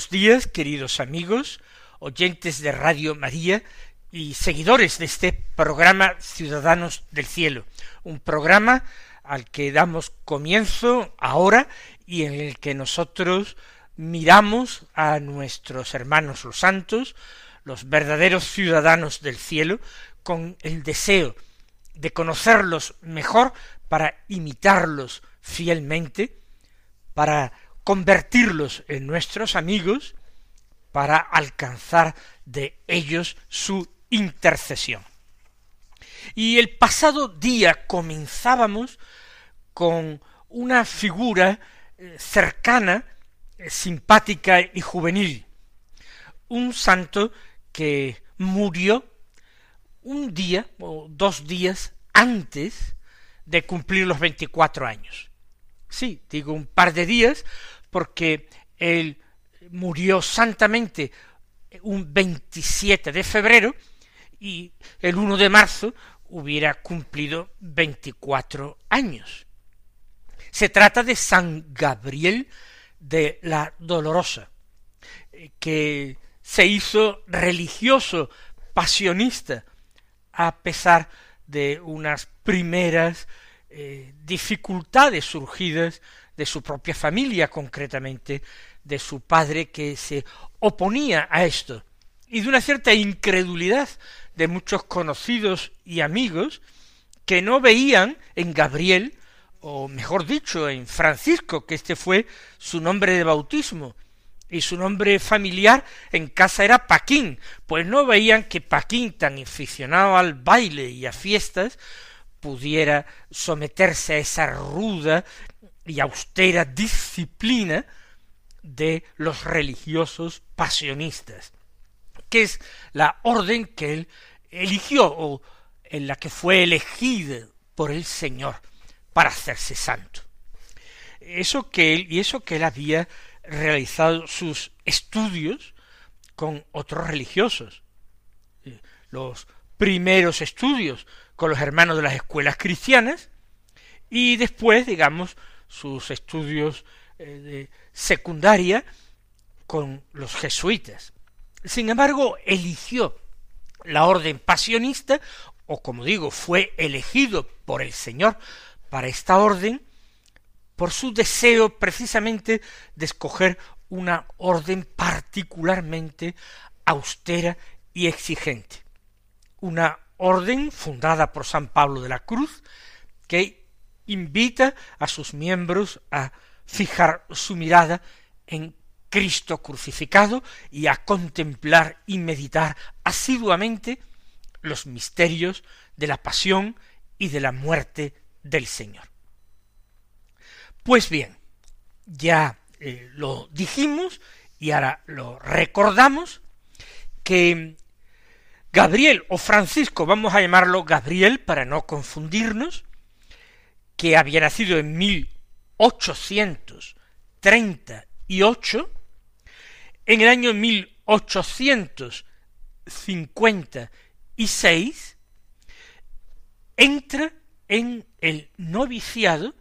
Buenos días, queridos amigos, oyentes de Radio María y seguidores de este programa Ciudadanos del Cielo, un programa al que damos comienzo ahora y en el que nosotros miramos a nuestros hermanos los santos, los verdaderos ciudadanos del cielo, con el deseo de conocerlos mejor para imitarlos fielmente, para convertirlos en nuestros amigos para alcanzar de ellos su intercesión. Y el pasado día comenzábamos con una figura eh, cercana, eh, simpática y juvenil, un santo que murió un día o dos días antes de cumplir los veinticuatro años. Sí, digo un par de días porque él murió santamente un 27 de febrero y el 1 de marzo hubiera cumplido 24 años. Se trata de San Gabriel de la Dolorosa, que se hizo religioso, pasionista, a pesar de unas primeras eh, dificultades surgidas de su propia familia, concretamente de su padre que se oponía a esto, y de una cierta incredulidad de muchos conocidos y amigos que no veían en Gabriel, o mejor dicho, en Francisco, que este fue su nombre de bautismo, y su nombre familiar en casa era Paquín, pues no veían que Paquín, tan aficionado al baile y a fiestas, pudiera someterse a esa ruda y austera disciplina de los religiosos pasionistas, que es la orden que él eligió o en la que fue elegida por el Señor para hacerse santo. Eso que él, y eso que él había realizado sus estudios con otros religiosos. Eh, los primeros estudios con los hermanos de las escuelas cristianas y después, digamos, sus estudios eh, de secundaria con los jesuitas. Sin embargo, eligió la orden pasionista, o como digo, fue elegido por el Señor para esta orden, por su deseo precisamente de escoger una orden particularmente austera y exigente, una orden fundada por San Pablo de la Cruz, que invita a sus miembros a fijar su mirada en Cristo crucificado y a contemplar y meditar asiduamente los misterios de la pasión y de la muerte del Señor. Pues bien, ya eh, lo dijimos y ahora lo recordamos, que Gabriel o Francisco, vamos a llamarlo Gabriel para no confundirnos, que había nacido en 1838, en el año 1856 entra en el noviciado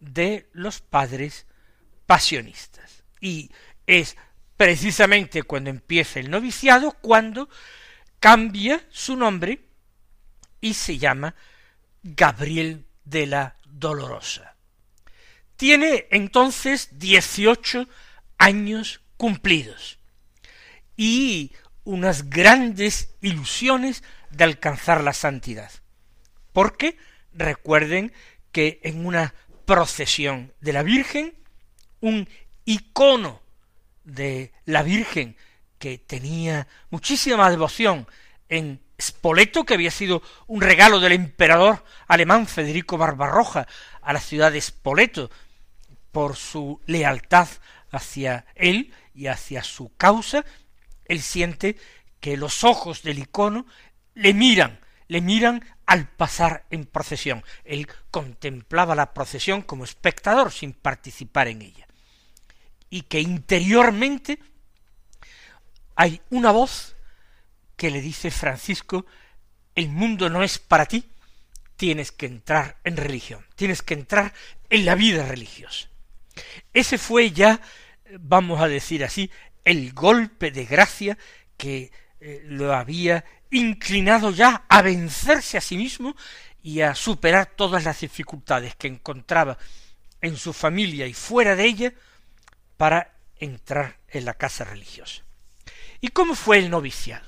de los padres pasionistas. Y es precisamente cuando empieza el noviciado cuando cambia su nombre y se llama Gabriel de la Dolorosa. Tiene entonces dieciocho años cumplidos y unas grandes ilusiones de alcanzar la santidad. Porque recuerden que en una procesión de la Virgen, un icono de la Virgen que tenía muchísima devoción en Spoleto, que había sido un regalo del emperador alemán Federico Barbarroja a la ciudad de Spoleto, por su lealtad hacia él y hacia su causa, él siente que los ojos del icono le miran, le miran al pasar en procesión. Él contemplaba la procesión como espectador sin participar en ella. Y que interiormente hay una voz que le dice Francisco, el mundo no es para ti, tienes que entrar en religión, tienes que entrar en la vida religiosa. Ese fue ya, vamos a decir así, el golpe de gracia que eh, lo había inclinado ya a vencerse a sí mismo y a superar todas las dificultades que encontraba en su familia y fuera de ella para entrar en la casa religiosa. ¿Y cómo fue el noviciado?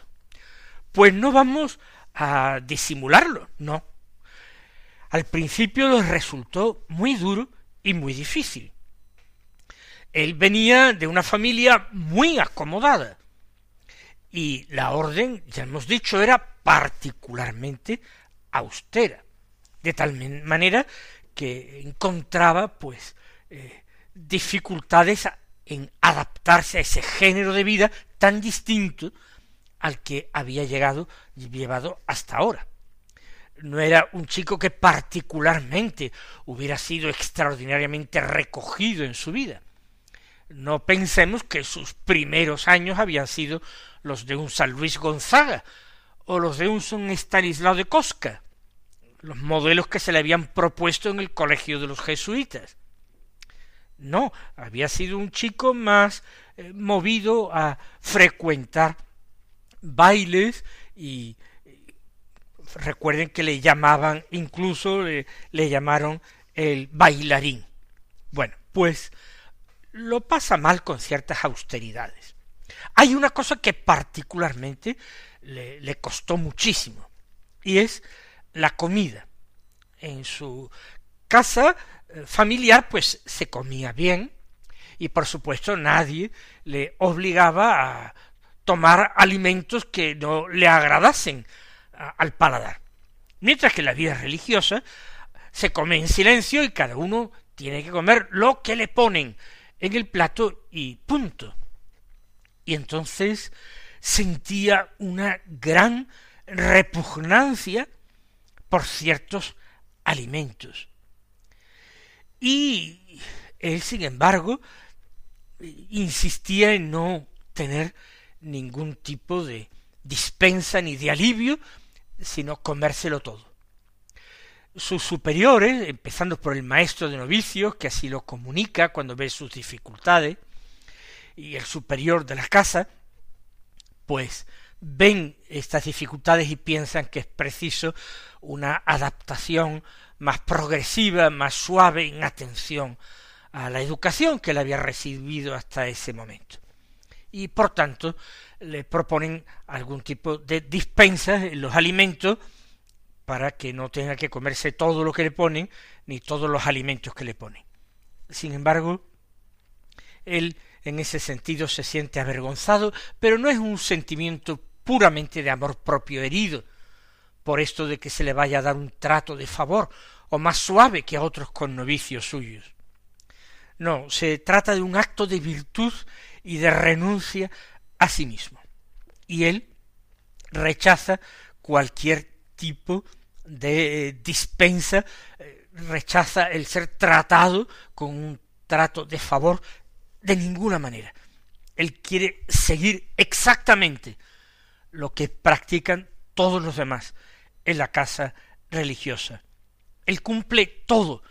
Pues no vamos a disimularlo, no. Al principio les resultó muy duro y muy difícil. Él venía de una familia muy acomodada, y la orden, ya hemos dicho, era particularmente austera, de tal manera que encontraba pues eh, dificultades en adaptarse a ese género de vida tan distinto al que había llegado y llevado hasta ahora. No era un chico que particularmente hubiera sido extraordinariamente recogido en su vida. No pensemos que sus primeros años habían sido los de un San Luis Gonzaga o los de un Estanislao de Cosca, los modelos que se le habían propuesto en el colegio de los jesuitas. No, había sido un chico más eh, movido a frecuentar bailes y, recuerden que le llamaban, incluso le, llamaron el bailarín. Bueno, pues lo pasa mal con ciertas austeridades. Hay una cosa que particularmente le, costó muchísimo, y es la comida. En su casa familiar pues se comía bien, y por supuesto nadie le obligaba a tomar alimentos que no le agradasen al paladar. Mientras que la vida religiosa se come en silencio y cada uno tiene que comer lo que le ponen en el plato y punto y entonces sentía una gran repugnancia por ciertos alimentos. Y él, sin embargo, insistía en no tener ningún tipo de dispensa ni de alivio, sino comérselo todo. Sus superiores, empezando por el maestro de novicios, que así lo comunica cuando ve sus dificultades, y el superior de la casa, pues ven estas dificultades y piensan que es preciso una adaptación más progresiva, más suave en atención a la educación que él había recibido hasta ese momento. Y por tanto le proponen algún tipo de dispensa en los alimentos para que no tenga que comerse todo lo que le ponen ni todos los alimentos que le ponen. Sin embargo, él en ese sentido se siente avergonzado, pero no es un sentimiento puramente de amor propio herido, por esto de que se le vaya a dar un trato de favor, o más suave que a otros con novicios suyos. No, se trata de un acto de virtud y de renuncia a sí mismo. Y él rechaza cualquier tipo de dispensa, eh, rechaza el ser tratado con un trato de favor de ninguna manera. Él quiere seguir exactamente lo que practican todos los demás en la casa religiosa. Él cumple todo,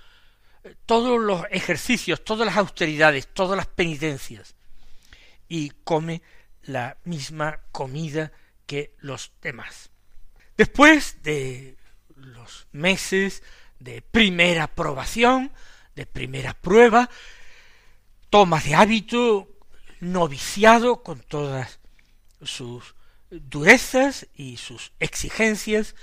todos los ejercicios, todas las austeridades, todas las penitencias, y come la misma comida que los demás. Después de los meses de primera aprobación, de primera prueba, toma de hábito, noviciado con todas sus durezas y sus exigencias,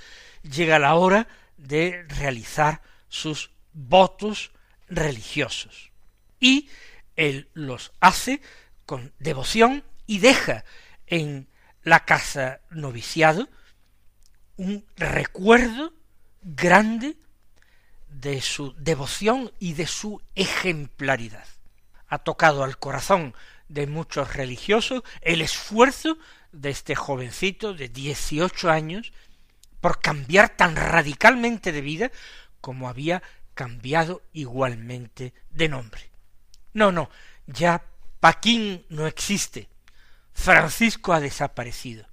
llega la hora de realizar sus votos religiosos. Y él los hace con devoción y deja en la casa noviciado un recuerdo grande de su devoción y de su ejemplaridad. Ha tocado al corazón de muchos religiosos el esfuerzo de este jovencito de dieciocho años por cambiar tan radicalmente de vida como había cambiado igualmente de nombre. No, no, ya Paquín no existe. Francisco ha desaparecido.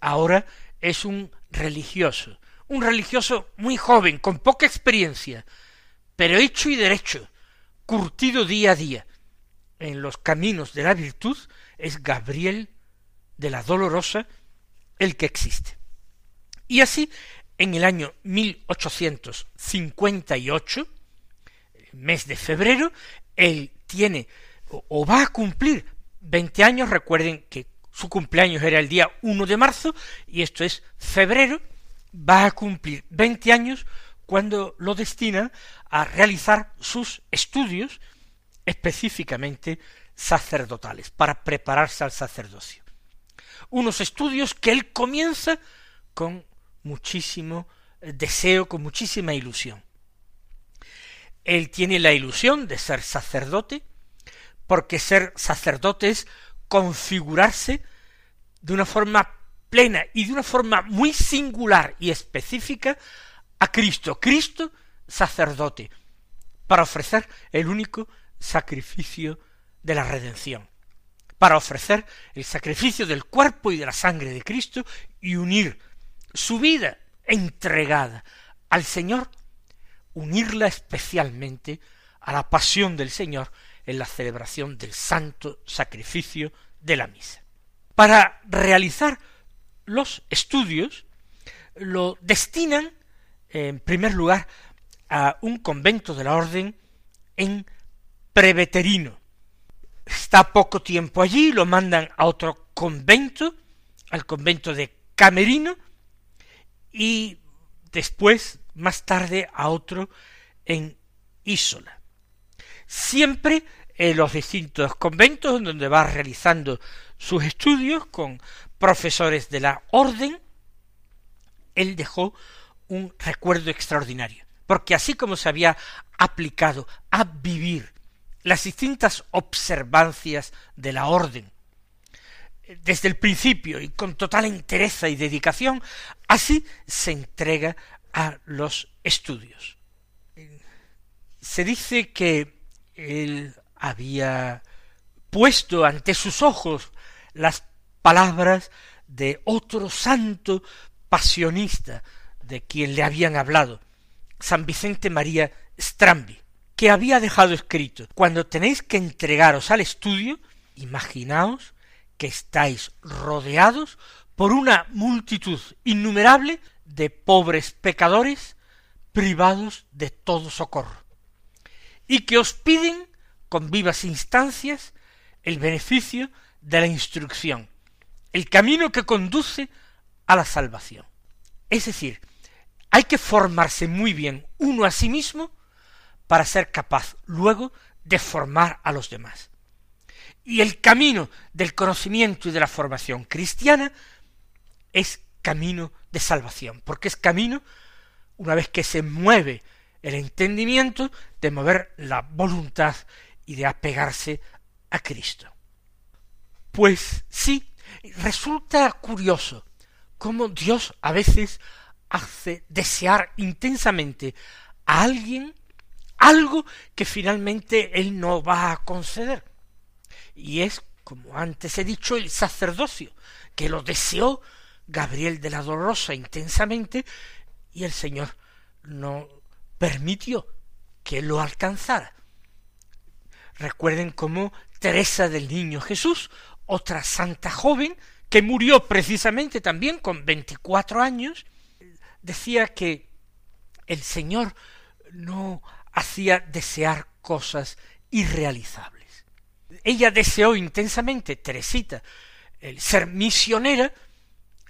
Ahora es un religioso, un religioso muy joven, con poca experiencia, pero hecho y derecho, curtido día a día en los caminos de la virtud, es Gabriel de la Dolorosa el que existe. Y así, en el año 1858, mes de febrero, él tiene o, va a cumplir veinte años, recuerden que su cumpleaños era el día 1 de marzo y esto es febrero, va a cumplir veinte años cuando lo destina a realizar sus estudios específicamente sacerdotales, para prepararse al sacerdocio. Unos estudios que él comienza con muchísimo deseo, con muchísima ilusión. Él tiene la ilusión de ser sacerdote, porque ser sacerdote es configurarse de una forma plena y de una forma muy singular y específica a Cristo, Cristo sacerdote, para ofrecer el único sacrificio de la redención, para ofrecer el sacrificio del cuerpo y de la sangre de Cristo y unir su vida entregada al Señor, unirla especialmente a la pasión del Señor en la celebración del santo sacrificio de la misa. Para realizar los estudios, lo destinan, en primer lugar, a un convento de la orden en Preveterino. Está poco tiempo allí, lo mandan a otro convento, al convento de Camerino, y después, más tarde, a otro en Isola. Siempre en los distintos conventos donde va realizando sus estudios con profesores de la orden, él dejó un recuerdo extraordinario, porque así como se había aplicado a vivir las distintas observancias de la orden, desde el principio y con total entereza y dedicación, así se entrega a los estudios. Se dice que él había puesto ante sus ojos las palabras de otro santo pasionista de quien le habían hablado, San Vicente María Strambi, que había dejado escrito, cuando tenéis que entregaros al estudio, imaginaos que estáis rodeados por una multitud innumerable de pobres pecadores privados de todo socorro, y que os piden con vivas instancias el beneficio de la instrucción, el camino que conduce a la salvación. Es decir, hay que formarse muy bien uno a sí mismo para ser capaz luego de formar a los demás. Y el camino del conocimiento y de la formación cristiana es camino de salvación, porque es camino, una vez que se mueve el entendimiento, de mover la voluntad y de apegarse a Cristo. Pues sí, resulta curioso cómo Dios a veces hace desear intensamente a alguien algo que finalmente Él no va a conceder. Y es, como antes he dicho, el sacerdocio, que lo deseó Gabriel de la Dolorosa intensamente, y el Señor no permitió que lo alcanzara. Recuerden cómo Teresa del Niño Jesús, otra santa joven, que murió precisamente también con veinticuatro años, decía que el Señor no hacía desear cosas irrealizables. Ella deseó intensamente, Teresita, el ser misionera,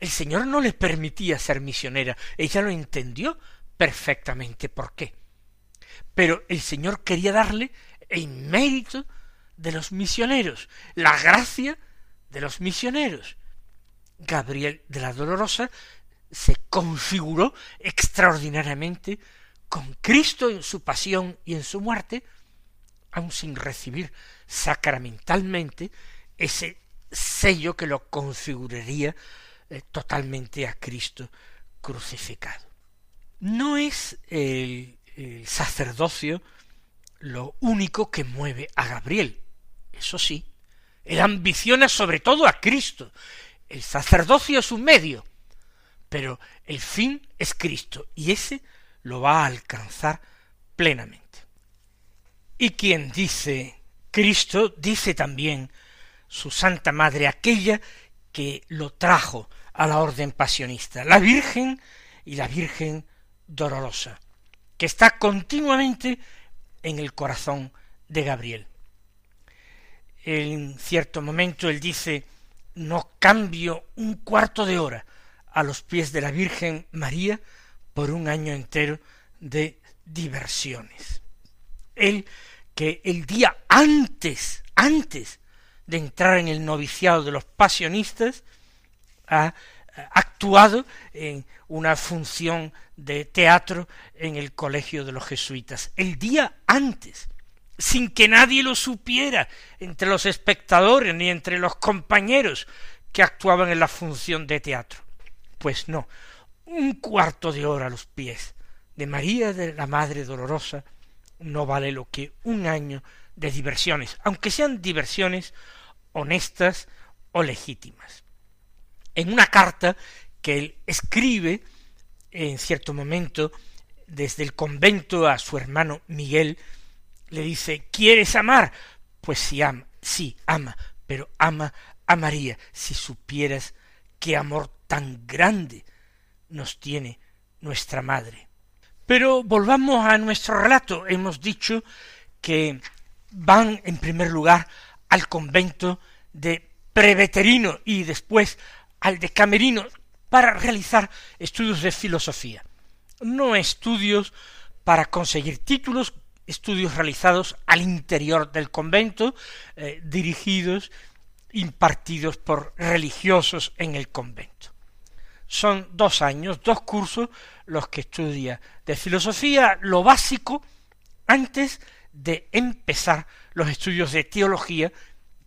el Señor no le permitía ser misionera, ella lo entendió perfectamente por qué. Pero el Señor quería darle el mérito de los misioneros, la gracia de los misioneros. Gabriel de la Dolorosa se configuró extraordinariamente con Cristo en su pasión y en su muerte, aun sin recibir sacramentalmente ese sello que lo configuraría eh, totalmente a Cristo crucificado. No es el, el sacerdocio lo único que mueve a Gabriel, eso sí, él ambiciona sobre todo a Cristo. El sacerdocio es un medio, pero el fin es Cristo, y ese lo va a alcanzar plenamente. Y quien dice Cristo, dice también su Santa Madre, aquella que lo trajo a la orden pasionista, la Virgen y la Virgen dolorosa, que está continuamente en el corazón de Gabriel. En cierto momento él dice, no cambio un cuarto de hora a los pies de la Virgen María por un año entero de diversiones. Él que el día antes, antes de entrar en el noviciado de los pasionistas, ha actuado en una función de teatro en el colegio de los jesuitas. El día antes, sin que nadie lo supiera entre los espectadores ni entre los compañeros que actuaban en la función de teatro. Pues no, un cuarto de hora a los pies de María de la Madre Dolorosa no vale lo que un año de diversiones, aunque sean diversiones honestas o legítimas. En una carta que él escribe en cierto momento desde el convento a su hermano Miguel, le dice ¿Quieres amar? Pues sí ama, sí ama, pero ama a María, si supieras qué amor tan grande nos tiene nuestra madre. Pero volvamos a nuestro relato. Hemos dicho que van en primer lugar al convento de Preveterino y después al de Camerino para realizar estudios de filosofía. No estudios para conseguir títulos, estudios realizados al interior del convento, eh, dirigidos, impartidos por religiosos en el convento son dos años, dos cursos los que estudia de filosofía, lo básico, antes de empezar los estudios de teología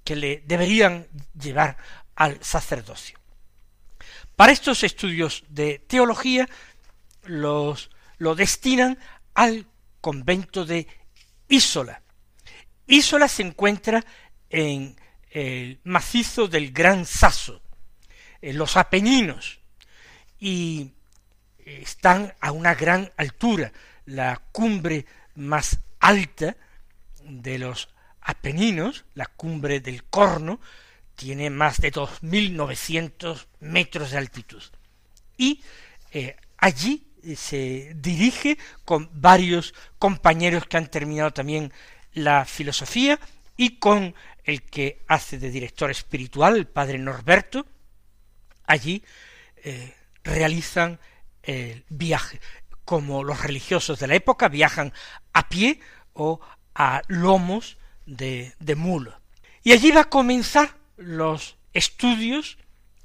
que le deberían llevar al sacerdocio. Para estos estudios de teología los lo destinan al convento de Isola. Isola se encuentra en el macizo del Gran Saso, en los Apeninos, y están a una gran altura. La cumbre más alta de los Apeninos, la cumbre del Corno, tiene más de dos mil novecientos metros de altitud. Y eh, allí se dirige con varios compañeros que han terminado también la filosofía y con el que hace de director espiritual, el padre Norberto, allí eh, realizan el viaje, como los religiosos de la época viajan a pie o a lomos de, de mulo. Y allí va a comenzar los estudios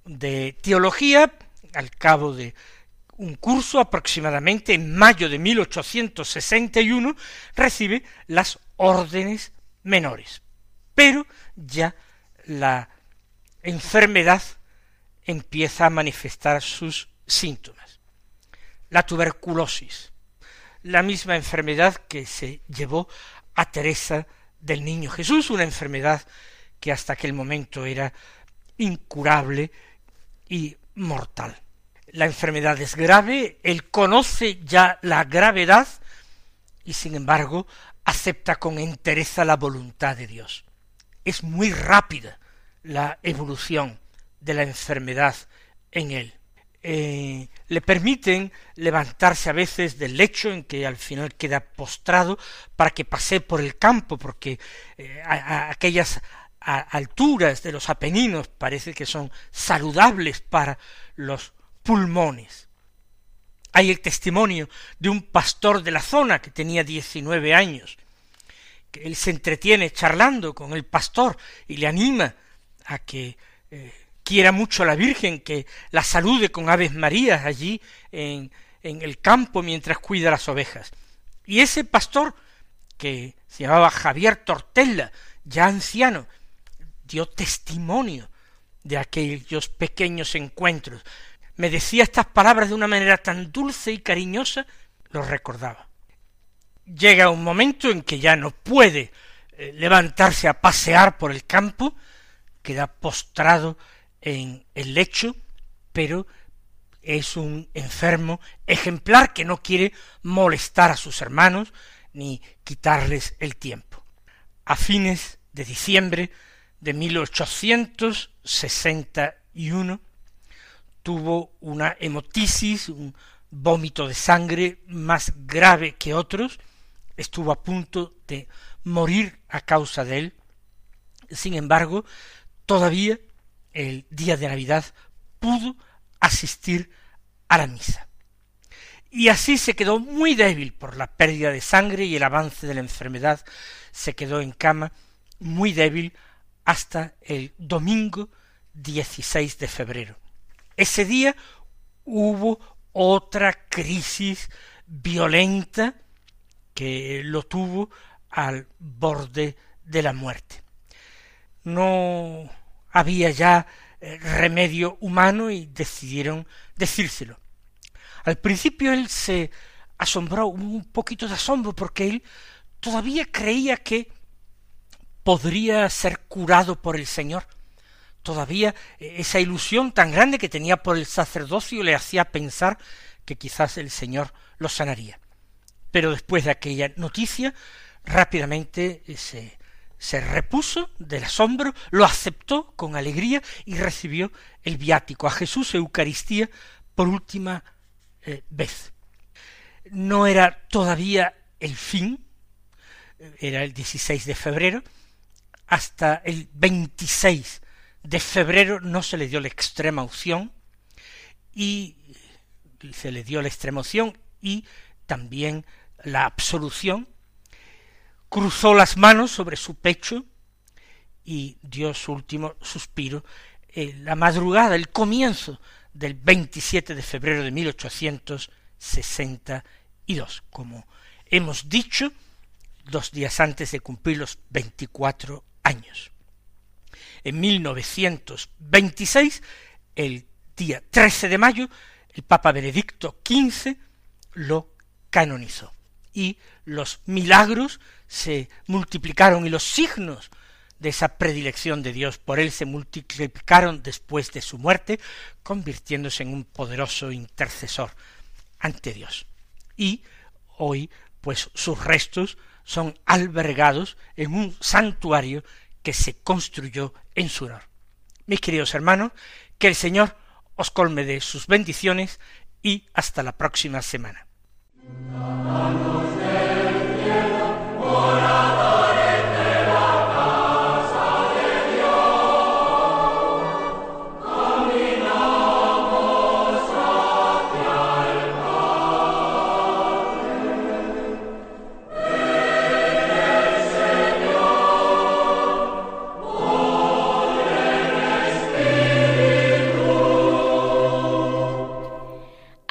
de teología al cabo de un curso aproximadamente en mayo de 1861 recibe las órdenes menores. Pero ya la enfermedad empieza a manifestar sus síntomas. La tuberculosis, la misma enfermedad que se llevó a Teresa del Niño Jesús, una enfermedad que hasta aquel momento era incurable y mortal. La enfermedad es grave, él conoce ya la gravedad y sin embargo acepta con entereza la voluntad de Dios. Es muy rápida la evolución de la enfermedad en él. Eh, le permiten levantarse a veces del lecho en que al final queda postrado para que pase por el campo, porque eh, a, aquellas alturas de los Apeninos parece que son saludables para los pulmones. Hay el testimonio de un pastor de la zona que tenía diecinueve años, que él se entretiene charlando con el pastor y le anima a que eh, quiera mucho a la Virgen, que la salude con aves marías allí en, en el campo mientras cuida las ovejas. Y ese pastor, que se llamaba Javier Tortella, ya anciano, dio testimonio de aquellos pequeños encuentros. Me decía estas palabras de una manera tan dulce y cariñosa, lo recordaba. Llega un momento en que ya no puede eh, levantarse a pasear por el campo, queda postrado en el lecho, pero es un enfermo ejemplar que no quiere molestar a sus hermanos ni quitarles el tiempo. A fines de diciembre de 1861 tuvo una hemotisis, un vómito de sangre más grave que otros, estuvo a punto de morir a causa de él. Sin embargo, todavía el día de Navidad pudo asistir a la misa. Y así se quedó muy débil por la pérdida de sangre y el avance de la enfermedad, se quedó en cama muy débil hasta el domingo 16 de febrero. Ese día hubo otra crisis violenta que lo tuvo al borde de la muerte. No había ya eh, remedio humano y decidieron decírselo. Al principio él se asombró, un poquito de asombro, porque él todavía creía que podría ser curado por el Señor. Todavía eh, esa ilusión tan grande que tenía por el sacerdocio le hacía pensar que quizás el Señor lo sanaría. Pero después de aquella noticia, rápidamente eh, se, se repuso del asombro, lo aceptó con alegría y recibió el viático a Jesús Eucaristía por última eh, vez. No era todavía el fin, era el 16 de febrero, hasta el 26 de febrero no se le dio la extrema opción y se le dio la extrema opción y también la absolución, cruzó las manos sobre su pecho y dio su último suspiro en la madrugada, el comienzo del 27 de febrero de 1862, como hemos dicho, dos días antes de cumplir los 24 años. En 1926, el día 13 de mayo, el Papa Benedicto XV lo canonizó. Y los milagros se multiplicaron y los signos de esa predilección de Dios por él se multiplicaron después de su muerte, convirtiéndose en un poderoso intercesor ante Dios. Y hoy, pues sus restos son albergados en un santuario que se construyó en su honor. Mis queridos hermanos, que el Señor os colme de sus bendiciones y hasta la próxima semana.